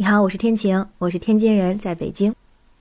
你好，我是天晴，我是天津人，在北京。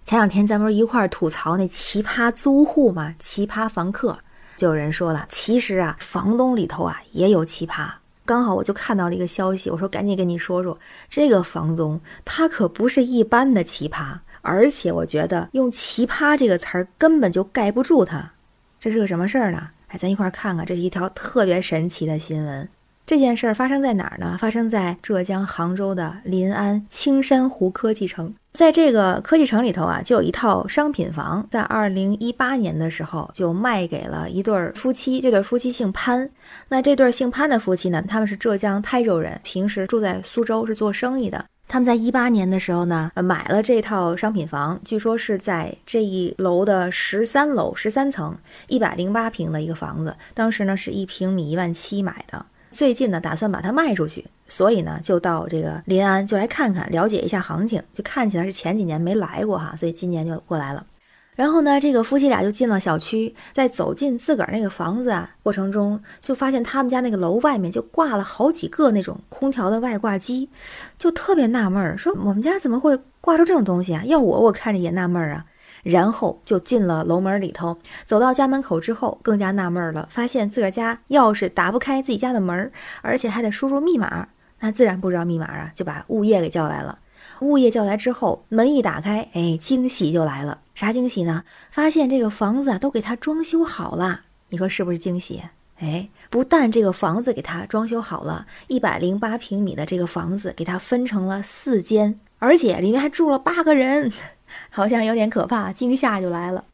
前两天咱们不是一块儿吐槽那奇葩租户吗？奇葩房客，就有人说了，其实啊，房东里头啊也有奇葩。刚好我就看到了一个消息，我说赶紧跟你说说，这个房东他可不是一般的奇葩，而且我觉得用奇葩这个词儿根本就盖不住他。这是个什么事儿呢？哎，咱一块儿看看，这是一条特别神奇的新闻。这件事儿发生在哪儿呢？发生在浙江杭州的临安青山湖科技城。在这个科技城里头啊，就有一套商品房，在二零一八年的时候就卖给了一对夫妻。这对夫妻姓潘。那这对姓潘的夫妻呢，他们是浙江台州人，平时住在苏州，是做生意的。他们在一八年的时候呢，买了这套商品房，据说是在这一楼的十三楼十三层，一百零八平的一个房子。当时呢，是一平米一万七买的。最近呢，打算把它卖出去，所以呢，就到这个临安就来看看，了解一下行情。就看起来是前几年没来过哈，所以今年就过来了。然后呢，这个夫妻俩就进了小区，在走进自个儿那个房子啊过程中，就发现他们家那个楼外面就挂了好几个那种空调的外挂机，就特别纳闷儿，说我们家怎么会挂出这种东西啊？要我，我看着也纳闷儿啊。然后就进了楼门里头，走到家门口之后，更加纳闷了，发现自个儿家钥匙打不开自己家的门，而且还得输入密码，那自然不知道密码啊，就把物业给叫来了。物业叫来之后，门一打开，哎，惊喜就来了，啥惊喜呢？发现这个房子啊都给他装修好了，你说是不是惊喜？哎，不但这个房子给他装修好了，一百零八平米的这个房子给他分成了四间，而且里面还住了八个人。好像有点可怕，惊吓就来了，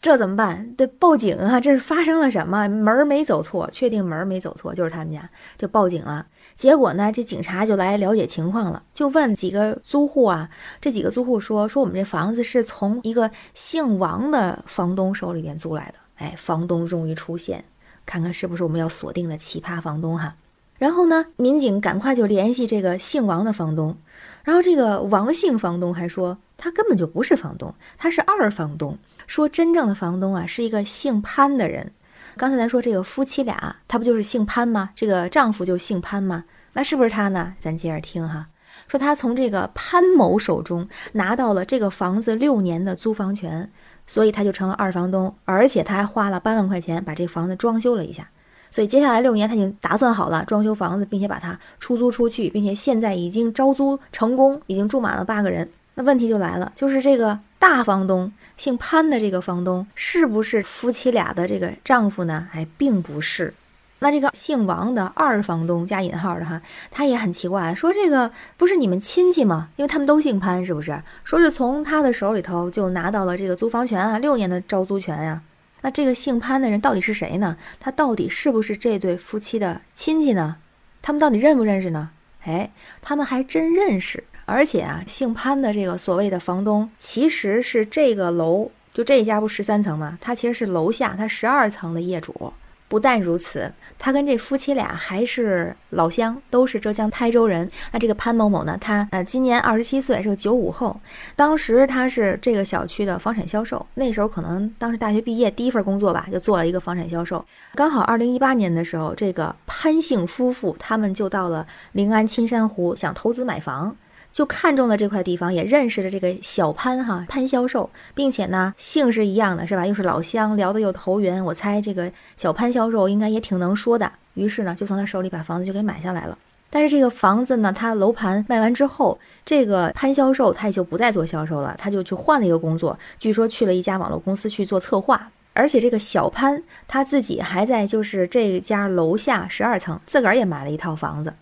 这怎么办？得报警啊！这是发生了什么？门没走错，确定门没走错，就是他们家，就报警了。结果呢，这警察就来了解情况了，就问几个租户啊，这几个租户说说我们这房子是从一个姓王的房东手里边租来的。哎，房东终于出现，看看是不是我们要锁定的奇葩房东哈。然后呢，民警赶快就联系这个姓王的房东。然后这个王姓房东还说，他根本就不是房东，他是二房东。说真正的房东啊，是一个姓潘的人。刚才咱说这个夫妻俩，他不就是姓潘吗？这个丈夫就姓潘吗？那是不是他呢？咱接着听哈。说他从这个潘某手中拿到了这个房子六年的租房权，所以他就成了二房东，而且他还花了八万块钱把这房子装修了一下。所以接下来六年他已经打算好了装修房子，并且把它出租出去，并且现在已经招租成功，已经住满了八个人。那问题就来了，就是这个大房东姓潘的这个房东是不是夫妻俩的这个丈夫呢？哎，并不是。那这个姓王的二房东加引号的哈，他也很奇怪，说这个不是你们亲戚吗？因为他们都姓潘，是不是？说是从他的手里头就拿到了这个租房权啊，六年的招租权呀。那这个姓潘的人到底是谁呢？他到底是不是这对夫妻的亲戚呢？他们到底认不认识呢？哎，他们还真认识。而且啊，姓潘的这个所谓的房东，其实是这个楼，就这一家不十三层吗？他其实是楼下他十二层的业主。不但如此，他跟这夫妻俩还是老乡，都是浙江台州人。那这个潘某某呢？他呃今年二十七岁，是个九五后。当时他是这个小区的房产销售，那时候可能当时大学毕业第一份工作吧，就做了一个房产销售。刚好二零一八年的时候，这个潘姓夫妇他们就到了临安青山湖，想投资买房。就看中了这块地方，也认识了这个小潘哈潘销售，并且呢姓是一样的，是吧？又是老乡，聊得又投缘。我猜这个小潘销售应该也挺能说的。于是呢，就从他手里把房子就给买下来了。但是这个房子呢，他楼盘卖完之后，这个潘销售他也就不再做销售了，他就去换了一个工作，据说去了一家网络公司去做策划。而且这个小潘他自己还在就是这家楼下十二层，自个儿也买了一套房子。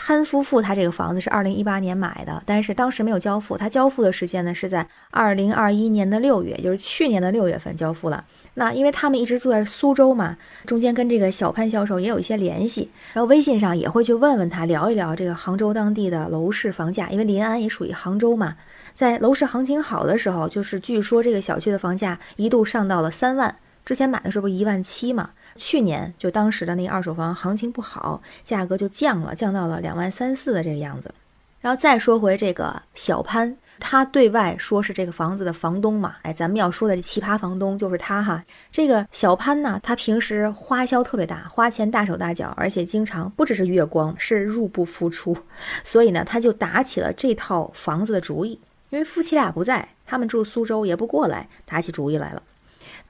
潘夫妇他这个房子是二零一八年买的，但是当时没有交付。他交付的时间呢是在二零二一年的六月，就是去年的六月份交付了。那因为他们一直住在苏州嘛，中间跟这个小潘销售也有一些联系，然后微信上也会去问问他，聊一聊这个杭州当地的楼市房价。因为临安也属于杭州嘛，在楼市行情好的时候，就是据说这个小区的房价一度上到了三万。之前买的时候不一万七嘛？去年就当时的那个二手房行情不好，价格就降了，降到了两万三四的这个样子。然后再说回这个小潘，他对外说是这个房子的房东嘛，哎，咱们要说的这奇葩房东就是他哈。这个小潘呢，他平时花销特别大，花钱大手大脚，而且经常不只是月光，是入不敷出，所以呢，他就打起了这套房子的主意。因为夫妻俩不在，他们住苏州也不过来，打起主意来了。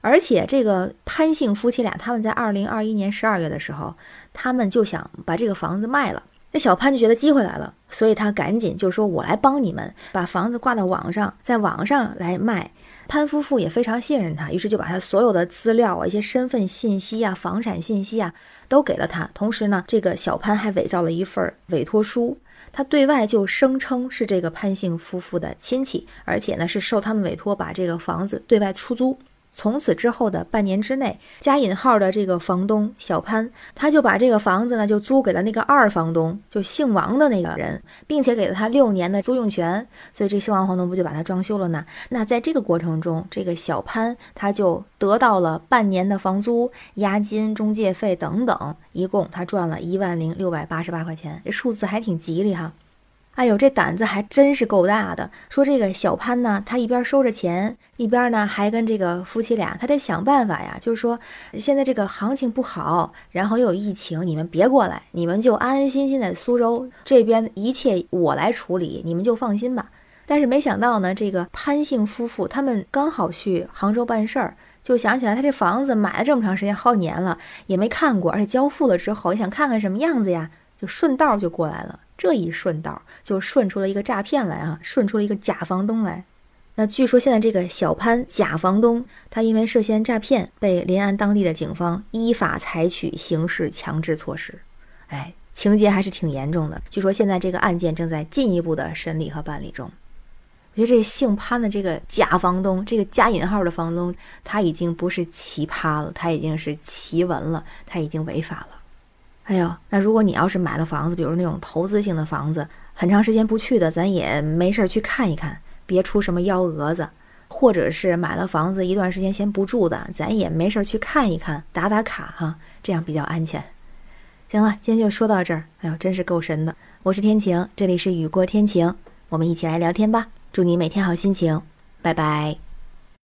而且这个潘姓夫妻俩，他们在二零二一年十二月的时候，他们就想把这个房子卖了。那小潘就觉得机会来了，所以他赶紧就说：“我来帮你们把房子挂到网上，在网上来卖。”潘夫妇也非常信任他，于是就把他所有的资料啊、一些身份信息啊、房产信息啊都给了他。同时呢，这个小潘还伪造了一份委托书，他对外就声称是这个潘姓夫妇的亲戚，而且呢是受他们委托把这个房子对外出租。从此之后的半年之内，加引号的这个房东小潘，他就把这个房子呢就租给了那个二房东，就姓王的那个人，并且给了他六年的租用权。所以这姓王房东不就把他装修了呢？那在这个过程中，这个小潘他就得到了半年的房租、押金、中介费等等，一共他赚了一万零六百八十八块钱，这数字还挺吉利哈。哎呦，这胆子还真是够大的！说这个小潘呢，他一边收着钱，一边呢还跟这个夫妻俩，他得想办法呀。就是说，现在这个行情不好，然后又有疫情，你们别过来，你们就安安心心在苏州这边，一切我来处理，你们就放心吧。但是没想到呢，这个潘姓夫妇他们刚好去杭州办事儿，就想起来他这房子买了这么长时间，好几年了，也没看过，而且交付了之后也想看看什么样子呀，就顺道就过来了。这一顺道就顺出了一个诈骗来啊，顺出了一个假房东来。那据说现在这个小潘假房东，他因为涉嫌诈骗，被临安当地的警方依法采取刑事强制措施。哎，情节还是挺严重的。据说现在这个案件正在进一步的审理和办理中。我觉得这姓潘的这个假房东，这个加引号的房东，他已经不是奇葩了，他已经是奇闻了，他已经违法了。哎呦，那如果你要是买了房子，比如那种投资性的房子，很长时间不去的，咱也没事儿去看一看，别出什么幺蛾子；或者是买了房子一段时间先不住的，咱也没事儿去看一看，打打卡哈，这样比较安全。行了，今天就说到这儿。哎呦，真是够神的！我是天晴，这里是雨过天晴，我们一起来聊天吧。祝你每天好心情，拜拜。